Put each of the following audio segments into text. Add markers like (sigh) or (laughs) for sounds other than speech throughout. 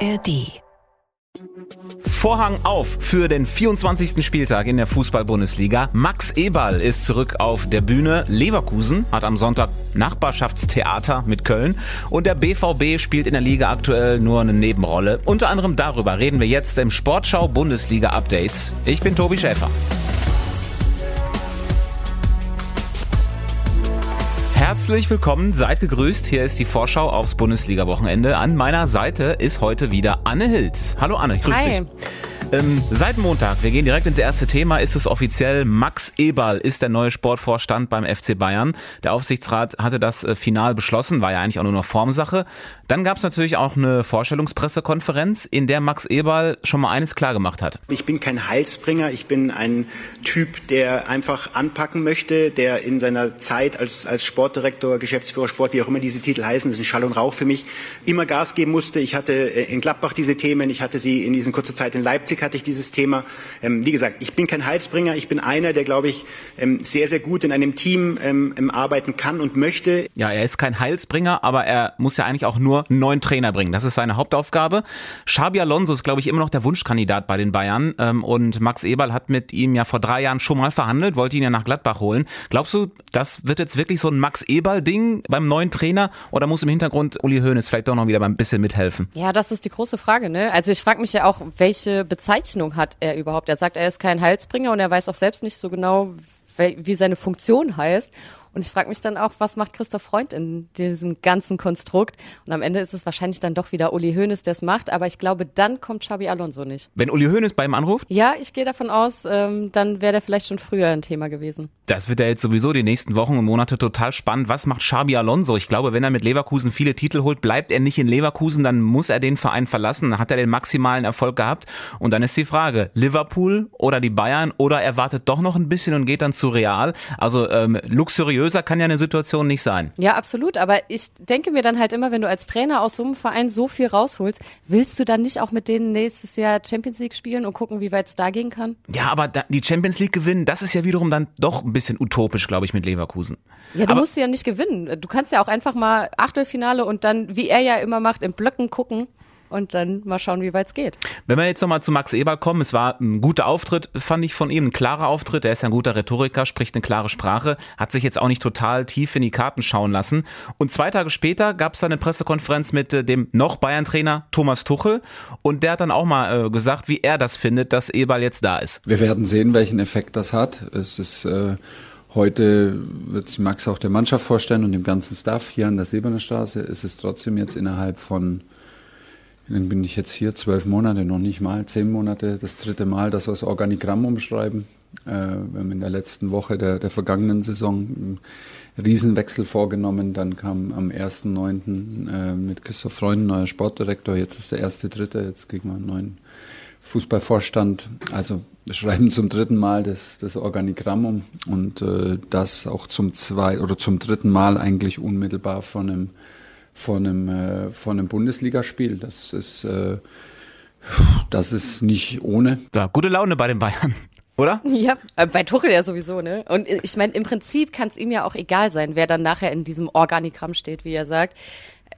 ARD. Vorhang auf für den 24. Spieltag in der Fußball-Bundesliga. Max Eberl ist zurück auf der Bühne. Leverkusen hat am Sonntag Nachbarschaftstheater mit Köln. Und der BVB spielt in der Liga aktuell nur eine Nebenrolle. Unter anderem darüber reden wir jetzt im Sportschau Bundesliga Updates. Ich bin Tobi Schäfer. Herzlich willkommen, seid gegrüßt. Hier ist die Vorschau aufs Bundesliga-Wochenende. An meiner Seite ist heute wieder Anne Hilz. Hallo Anne, grüß Hi. dich. Ähm, seit Montag, wir gehen direkt ins erste Thema, ist es offiziell, Max Eberl ist der neue Sportvorstand beim FC Bayern. Der Aufsichtsrat hatte das äh, final beschlossen, war ja eigentlich auch nur noch Formsache. Dann gab es natürlich auch eine Vorstellungspressekonferenz, in der Max Eberl schon mal eines klargemacht hat. Ich bin kein Heilsbringer, ich bin ein Typ, der einfach anpacken möchte, der in seiner Zeit als, als Sportdirektor, Geschäftsführer Sport, wie auch immer diese Titel heißen, das ist ein Schall und Rauch für mich, immer Gas geben musste. Ich hatte äh, in Gladbach diese Themen, ich hatte sie in diesen kurzer Zeit in Leipzig hatte ich dieses Thema. Ähm, wie gesagt, ich bin kein Heilsbringer, ich bin einer, der, glaube ich, ähm, sehr, sehr gut in einem Team ähm, arbeiten kann und möchte. Ja, er ist kein Heilsbringer, aber er muss ja eigentlich auch nur einen neuen Trainer bringen. Das ist seine Hauptaufgabe. Xabi Alonso ist, glaube ich, immer noch der Wunschkandidat bei den Bayern. Ähm, und Max Eberl hat mit ihm ja vor drei Jahren schon mal verhandelt, wollte ihn ja nach Gladbach holen. Glaubst du, das wird jetzt wirklich so ein Max Eberl-Ding beim neuen Trainer? Oder muss im Hintergrund Uli Hoeneß vielleicht doch noch wieder ein bisschen mithelfen? Ja, das ist die große Frage, ne? Also ich frage mich ja auch, welche Bezeichnung hat er überhaupt? Er sagt, er ist kein Heilsbringer und er weiß auch selbst nicht so genau, wie seine Funktion heißt. Und ich frage mich dann auch, was macht Christoph Freund in diesem ganzen Konstrukt? Und am Ende ist es wahrscheinlich dann doch wieder Uli Hoeneß, der es macht. Aber ich glaube, dann kommt Xabi Alonso nicht. Wenn Uli Hoeneß bei ihm anruft? Ja, ich gehe davon aus, ähm, dann wäre der vielleicht schon früher ein Thema gewesen. Das wird ja jetzt sowieso die nächsten Wochen und Monate total spannend. Was macht Xabi Alonso? Ich glaube, wenn er mit Leverkusen viele Titel holt, bleibt er nicht in Leverkusen, dann muss er den Verein verlassen. Dann hat er den maximalen Erfolg gehabt. Und dann ist die Frage, Liverpool oder die Bayern oder er wartet doch noch ein bisschen und geht dann zu Real. Also ähm, luxuriöser kann ja eine Situation nicht sein. Ja, absolut. Aber ich denke mir dann halt immer, wenn du als Trainer aus so einem Verein so viel rausholst, willst du dann nicht auch mit denen nächstes Jahr Champions League spielen und gucken, wie weit es da gehen kann? Ja, aber die Champions League gewinnen, das ist ja wiederum dann doch ein bisschen utopisch, glaube ich, mit Leverkusen. Ja, du aber, musst ja nicht gewinnen. Du kannst ja auch einfach mal Achtelfinale und dann, wie er ja immer macht, in Blöcken gucken und dann mal schauen, wie weit es geht. Wenn wir jetzt nochmal zu Max Eberl kommen, es war ein guter Auftritt, fand ich von ihm, ein klarer Auftritt, er ist ja ein guter Rhetoriker, spricht eine klare Sprache, hat sich jetzt auch nicht total tief in die Karten schauen lassen. Und zwei Tage später gab es dann eine Pressekonferenz mit äh, dem noch Bayern-Trainer Thomas Tuchel und der hat dann auch mal äh, gesagt, wie er das findet, dass Eberl jetzt da ist. Wir werden sehen, welchen Effekt das hat. Es ist äh Heute wird sich Max auch der Mannschaft vorstellen und dem ganzen Staff hier an der Seberner Straße. Es ist trotzdem jetzt innerhalb von dann bin ich jetzt hier zwölf Monate, noch nicht mal zehn Monate, das dritte Mal, dass wir das Organigramm umschreiben. Äh, wir haben in der letzten Woche der, der vergangenen Saison einen Riesenwechsel vorgenommen. Dann kam am 1.9. Äh, mit Christoph Freund neuer Sportdirektor. Jetzt ist der erste Dritte. Jetzt kriegen wir einen neuen Fußballvorstand. Also wir schreiben zum dritten Mal das, das Organigramm um und äh, das auch zum zwei oder zum dritten Mal eigentlich unmittelbar von einem von einem, äh, von einem Bundesligaspiel. Das ist, äh, das ist nicht ohne. Ja, gute Laune bei den Bayern. (laughs) Oder? Ja, äh, bei Tuchel ja sowieso, ne? Und ich meine, im Prinzip kann es ihm ja auch egal sein, wer dann nachher in diesem Organigramm steht, wie er sagt.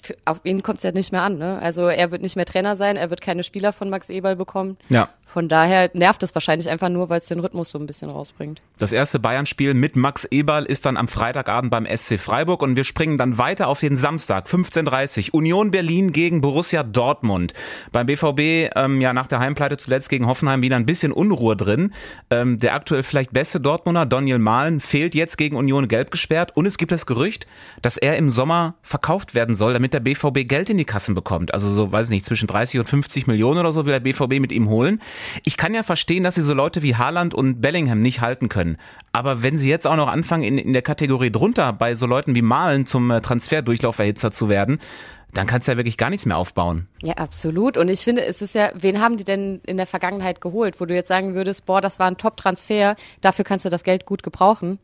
Für, auf ihn kommt es ja nicht mehr an, ne? Also er wird nicht mehr Trainer sein, er wird keine Spieler von Max Eberl bekommen. Ja. Von daher nervt es wahrscheinlich einfach nur, weil es den Rhythmus so ein bisschen rausbringt. Das erste Bayern-Spiel mit Max Eberl ist dann am Freitagabend beim SC Freiburg und wir springen dann weiter auf den Samstag, 15.30 Union Berlin gegen Borussia Dortmund. Beim BVB, ähm, ja nach der Heimpleite zuletzt gegen Hoffenheim wieder ein bisschen Unruhe drin. Ähm, der aktuell vielleicht beste Dortmunder, Daniel Mahlen, fehlt jetzt gegen Union gelb gesperrt und es gibt das Gerücht, dass er im Sommer verkauft werden soll, damit der BVB Geld in die Kassen bekommt. Also so, weiß ich nicht, zwischen 30 und 50 Millionen oder so will der BVB mit ihm holen. Ich kann ja verstehen, dass sie so Leute wie Haaland und Bellingham nicht halten können. Aber wenn sie jetzt auch noch anfangen, in, in der Kategorie drunter bei so Leuten wie Malen zum äh, Transferdurchlauferhitzer zu werden, dann kannst du ja wirklich gar nichts mehr aufbauen. Ja, absolut. Und ich finde, es ist ja, wen haben die denn in der Vergangenheit geholt, wo du jetzt sagen würdest, boah, das war ein Top-Transfer, dafür kannst du das Geld gut gebrauchen?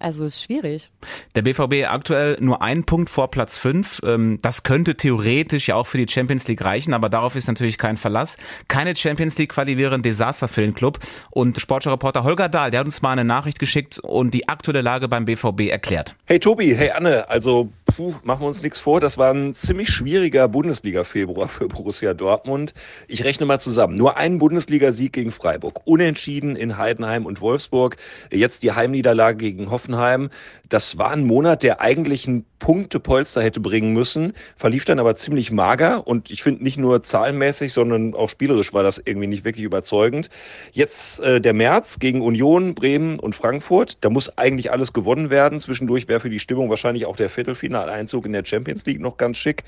Also ist schwierig. Der BVB aktuell nur ein Punkt vor Platz 5. Das könnte theoretisch ja auch für die Champions League reichen, aber darauf ist natürlich kein Verlass. Keine Champions League Quali wäre ein Desaster für den Club. Und Sportreporter Holger Dahl, der hat uns mal eine Nachricht geschickt und die aktuelle Lage beim BVB erklärt. Hey Tobi, hey Anne, also puh, machen wir uns nichts vor, das war ein ziemlich schwieriger Bundesliga-Februar für Borussia Dortmund. Ich rechne mal zusammen. Nur ein Bundesligasieg gegen Freiburg. Unentschieden in Heidenheim und Wolfsburg. Jetzt die Heimniederlage gegen Hoffenheim. Das war ein Monat, der eigentlich ein Punktepolster hätte bringen müssen, verlief dann aber ziemlich mager und ich finde nicht nur zahlenmäßig, sondern auch spielerisch war das irgendwie nicht wirklich überzeugend. Jetzt äh, der März gegen Union, Bremen und Frankfurt, da muss eigentlich alles gewonnen werden. Zwischendurch wäre für die Stimmung wahrscheinlich auch der Viertelfinaleinzug in der Champions League noch ganz schick.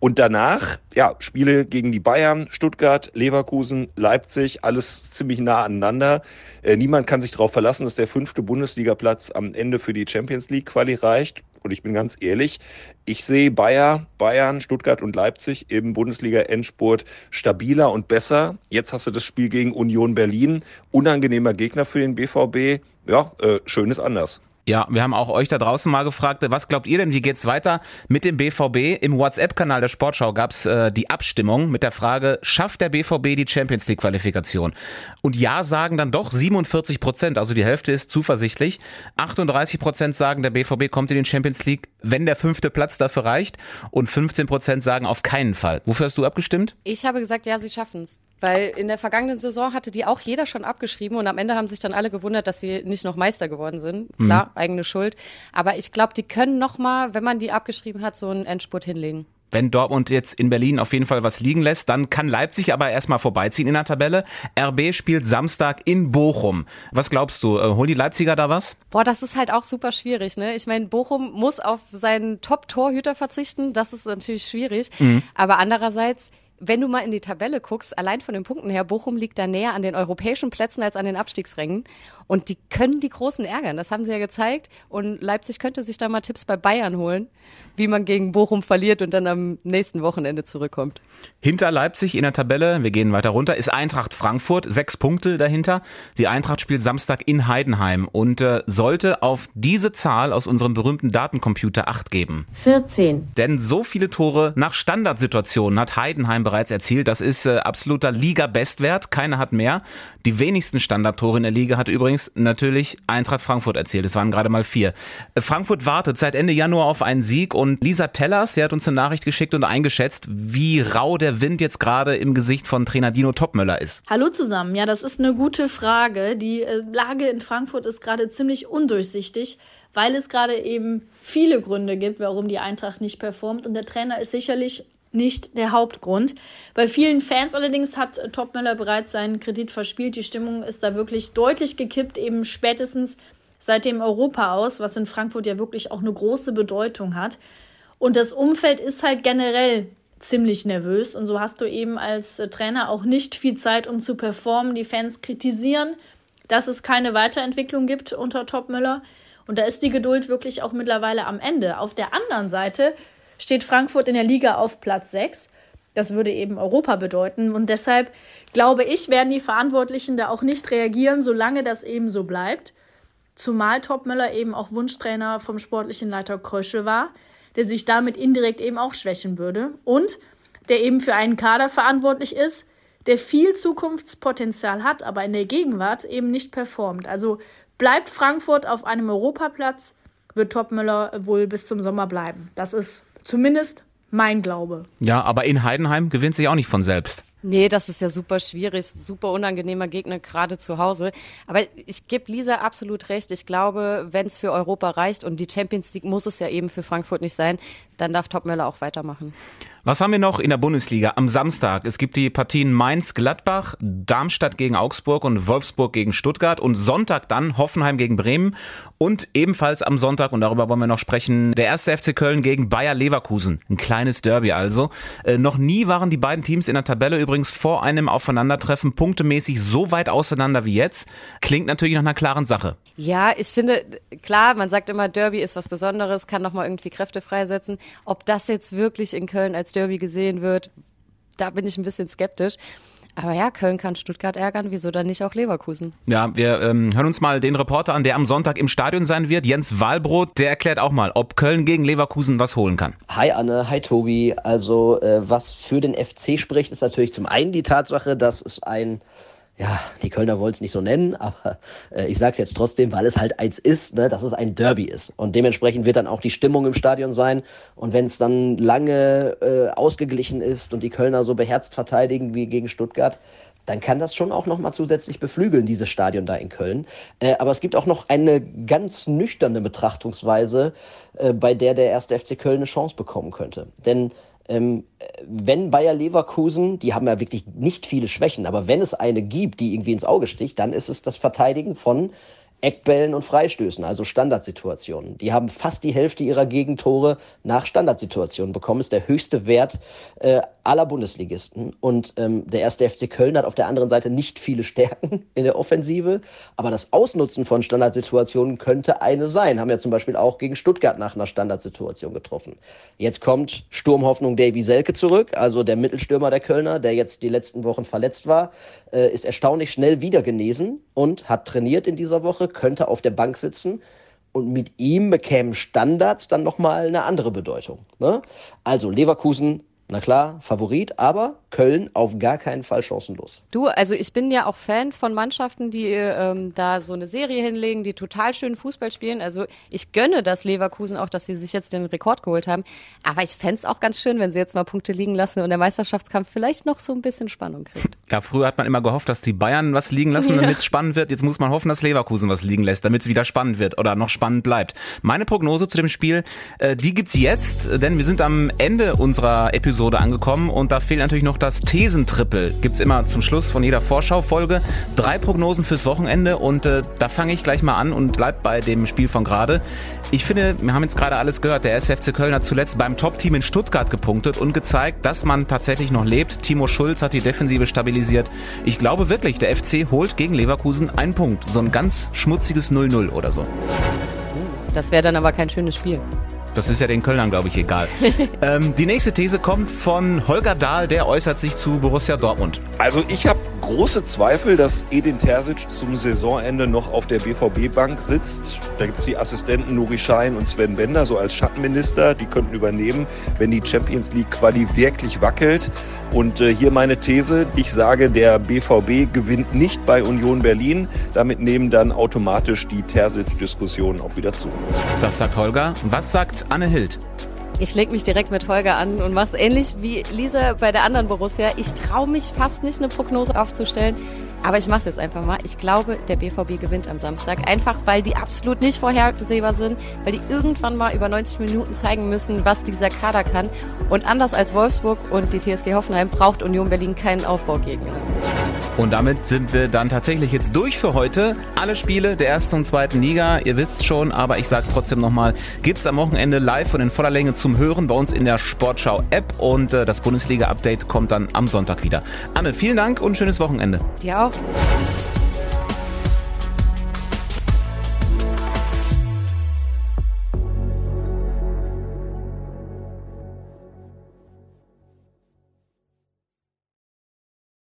Und danach, ja, Spiele gegen die Bayern, Stuttgart, Leverkusen, Leipzig, alles ziemlich nah aneinander. Äh, niemand kann sich darauf verlassen, dass der fünfte Bundesligaplatz am Ende für die Champions League Quali reicht. Und ich bin ganz ehrlich, ich sehe Bayer, Bayern, Stuttgart und Leipzig im Bundesliga-Endspurt stabiler und besser. Jetzt hast du das Spiel gegen Union Berlin. Unangenehmer Gegner für den BVB. Ja, äh, schön ist anders. Ja, wir haben auch euch da draußen mal gefragt, was glaubt ihr denn, wie geht's weiter mit dem BVB? Im WhatsApp-Kanal der Sportschau gab's äh, die Abstimmung mit der Frage, schafft der BVB die Champions League-Qualifikation? Und ja sagen dann doch 47 Prozent, also die Hälfte ist zuversichtlich. 38 Prozent sagen, der BVB kommt in den Champions League, wenn der fünfte Platz dafür reicht. Und 15 Prozent sagen auf keinen Fall. Wofür hast du abgestimmt? Ich habe gesagt, ja, sie schaffen's. Weil in der vergangenen Saison hatte die auch jeder schon abgeschrieben und am Ende haben sich dann alle gewundert, dass sie nicht noch Meister geworden sind. Mhm. Klar, mhm. eigene Schuld. Aber ich glaube, die können noch mal, wenn man die abgeschrieben hat, so einen Endspurt hinlegen. Wenn Dortmund jetzt in Berlin auf jeden Fall was liegen lässt, dann kann Leipzig aber erstmal vorbeiziehen in der Tabelle. RB spielt Samstag in Bochum. Was glaubst du, äh, holen die Leipziger da was? Boah, das ist halt auch super schwierig, ne? Ich meine, Bochum muss auf seinen Top-Torhüter verzichten. Das ist natürlich schwierig. Mhm. Aber andererseits, wenn du mal in die Tabelle guckst, allein von den Punkten her, Bochum liegt da näher an den europäischen Plätzen als an den Abstiegsrängen. Und die können die Großen ärgern. Das haben sie ja gezeigt. Und Leipzig könnte sich da mal Tipps bei Bayern holen, wie man gegen Bochum verliert und dann am nächsten Wochenende zurückkommt. Hinter Leipzig in der Tabelle, wir gehen weiter runter, ist Eintracht Frankfurt. Sechs Punkte dahinter. Die Eintracht spielt Samstag in Heidenheim und äh, sollte auf diese Zahl aus unserem berühmten Datencomputer acht geben. 14. Denn so viele Tore nach Standardsituationen hat Heidenheim bereits erzielt. Das ist äh, absoluter Liga-Bestwert. Keiner hat mehr. Die wenigsten Standardtore in der Liga hat übrigens natürlich Eintracht Frankfurt erzählt. Es waren gerade mal vier. Frankfurt wartet seit Ende Januar auf einen Sieg und Lisa Tellers, sie hat uns eine Nachricht geschickt und eingeschätzt, wie rau der Wind jetzt gerade im Gesicht von Trainer Dino Topmöller ist. Hallo zusammen. Ja, das ist eine gute Frage. Die äh, Lage in Frankfurt ist gerade ziemlich undurchsichtig weil es gerade eben viele Gründe gibt, warum die Eintracht nicht performt. Und der Trainer ist sicherlich nicht der Hauptgrund. Bei vielen Fans allerdings hat Topmöller bereits seinen Kredit verspielt. Die Stimmung ist da wirklich deutlich gekippt, eben spätestens seit dem Europa aus, was in Frankfurt ja wirklich auch eine große Bedeutung hat. Und das Umfeld ist halt generell ziemlich nervös und so hast du eben als Trainer auch nicht viel Zeit, um zu performen. Die Fans kritisieren, dass es keine Weiterentwicklung gibt unter Topmöller. Und da ist die Geduld wirklich auch mittlerweile am Ende. Auf der anderen Seite steht Frankfurt in der Liga auf Platz 6. Das würde eben Europa bedeuten. Und deshalb glaube ich, werden die Verantwortlichen da auch nicht reagieren, solange das eben so bleibt. Zumal Topmöller eben auch Wunschtrainer vom sportlichen Leiter Krösche war, der sich damit indirekt eben auch schwächen würde. Und der eben für einen Kader verantwortlich ist, der viel Zukunftspotenzial hat, aber in der Gegenwart eben nicht performt. Also bleibt Frankfurt auf einem Europaplatz, wird Topmöller wohl bis zum Sommer bleiben. Das ist Zumindest mein Glaube. Ja, aber in Heidenheim gewinnt sich auch nicht von selbst. Nee, das ist ja super schwierig, super unangenehmer Gegner gerade zu Hause. Aber ich gebe Lisa absolut recht. Ich glaube, wenn es für Europa reicht und die Champions League muss es ja eben für Frankfurt nicht sein, dann darf Topmöller auch weitermachen. Was haben wir noch in der Bundesliga am Samstag? Es gibt die Partien Mainz-Gladbach, Darmstadt gegen Augsburg und Wolfsburg gegen Stuttgart und Sonntag dann Hoffenheim gegen Bremen und ebenfalls am Sonntag, und darüber wollen wir noch sprechen, der erste FC Köln gegen Bayer Leverkusen. Ein kleines Derby also. Äh, noch nie waren die beiden Teams in der Tabelle übrigens vor einem Aufeinandertreffen punktemäßig so weit auseinander wie jetzt. Klingt natürlich nach einer klaren Sache. Ja, ich finde, klar, man sagt immer, Derby ist was Besonderes, kann nochmal irgendwie Kräfte freisetzen. Ob das jetzt wirklich in Köln als Derby gesehen wird, da bin ich ein bisschen skeptisch. Aber ja, Köln kann Stuttgart ärgern, wieso dann nicht auch Leverkusen? Ja, wir ähm, hören uns mal den Reporter an, der am Sonntag im Stadion sein wird, Jens Wahlbrot, der erklärt auch mal, ob Köln gegen Leverkusen was holen kann. Hi Anne, hi Tobi. Also äh, was für den FC spricht, ist natürlich zum einen die Tatsache, dass es ein ja, die Kölner wollen es nicht so nennen, (laughs) aber äh, ich sage es jetzt trotzdem, weil es halt eins ist, ne, dass es ein Derby ist. Und dementsprechend wird dann auch die Stimmung im Stadion sein. Und wenn es dann lange äh, ausgeglichen ist und die Kölner so beherzt verteidigen wie gegen Stuttgart, dann kann das schon auch nochmal zusätzlich beflügeln, dieses Stadion da in Köln. Äh, aber es gibt auch noch eine ganz nüchterne Betrachtungsweise, äh, bei der der erste FC Köln eine Chance bekommen könnte. Denn ähm, wenn Bayer Leverkusen, die haben ja wirklich nicht viele Schwächen, aber wenn es eine gibt, die irgendwie ins Auge sticht, dann ist es das Verteidigen von Eckbällen und Freistößen, also Standardsituationen. Die haben fast die Hälfte ihrer Gegentore nach Standardsituationen bekommen. Ist der höchste Wert äh, aller Bundesligisten. Und ähm, der erste FC Köln hat auf der anderen Seite nicht viele Stärken (laughs) in der Offensive, aber das Ausnutzen von Standardsituationen könnte eine sein. Haben ja zum Beispiel auch gegen Stuttgart nach einer Standardsituation getroffen. Jetzt kommt Sturmhoffnung Davy Selke zurück, also der Mittelstürmer der Kölner, der jetzt die letzten Wochen verletzt war, äh, ist erstaunlich schnell wieder genesen und hat trainiert in dieser Woche, könnte auf der Bank sitzen und mit ihm bekämen Standards dann nochmal eine andere Bedeutung. Ne? Also Leverkusen na klar, Favorit, aber Köln auf gar keinen Fall chancenlos. Du, also ich bin ja auch Fan von Mannschaften, die ähm, da so eine Serie hinlegen, die total schön Fußball spielen. Also ich gönne das Leverkusen auch, dass sie sich jetzt den Rekord geholt haben. Aber ich fände es auch ganz schön, wenn sie jetzt mal Punkte liegen lassen und der Meisterschaftskampf vielleicht noch so ein bisschen Spannung kriegt. Ja, früher hat man immer gehofft, dass die Bayern was liegen lassen, (laughs) damit es spannend wird. Jetzt muss man hoffen, dass Leverkusen was liegen lässt, damit es wieder spannend wird oder noch spannend bleibt. Meine Prognose zu dem Spiel, äh, die gibt's jetzt, denn wir sind am Ende unserer Episode angekommen und da fehlt natürlich noch das Thesentrippel. Gibt's immer zum Schluss von jeder Vorschaufolge drei Prognosen fürs Wochenende und äh, da fange ich gleich mal an und bleib bei dem Spiel von gerade. Ich finde, wir haben jetzt gerade alles gehört. Der SFC Köln hat zuletzt beim Top-Team in Stuttgart gepunktet und gezeigt, dass man tatsächlich noch lebt. Timo Schulz hat die Defensive stabilisiert. Ich glaube wirklich, der FC holt gegen Leverkusen einen Punkt. So ein ganz schmutziges 0-0 oder so. Das wäre dann aber kein schönes Spiel. Das ist ja den Kölnern, glaube ich, egal. (laughs) ähm, die nächste These kommt von Holger Dahl, der äußert sich zu Borussia Dortmund. Also ich habe große Zweifel, dass Edin Terzic zum Saisonende noch auf der BVB-Bank sitzt. Da gibt es die Assistenten Nuri Schein und Sven Bender so als Schattenminister. Die könnten übernehmen, wenn die Champions League Quali wirklich wackelt. Und äh, hier meine These. Ich sage, der BVB gewinnt nicht bei Union Berlin. Damit nehmen dann automatisch die Terzic-Diskussionen auch wieder zu. Das sagt Holger. Was sagt Anne Hild? Ich leg mich direkt mit Holger an und mach's ähnlich wie Lisa bei der anderen Borussia. Ich traue mich fast nicht, eine Prognose aufzustellen. Aber ich mache es jetzt einfach mal. Ich glaube, der BVB gewinnt am Samstag. Einfach, weil die absolut nicht vorhersehbar sind, weil die irgendwann mal über 90 Minuten zeigen müssen, was dieser Kader kann. Und anders als Wolfsburg und die TSG Hoffenheim braucht Union Berlin keinen Aufbaugegner. Und damit sind wir dann tatsächlich jetzt durch für heute. Alle Spiele der ersten und zweiten Liga, ihr wisst schon, aber ich sage es trotzdem nochmal, gibt's am Wochenende live und in voller Länge zum Hören bei uns in der Sportschau-App und äh, das Bundesliga-Update kommt dann am Sonntag wieder. Anne, vielen Dank und schönes Wochenende. Dir auch.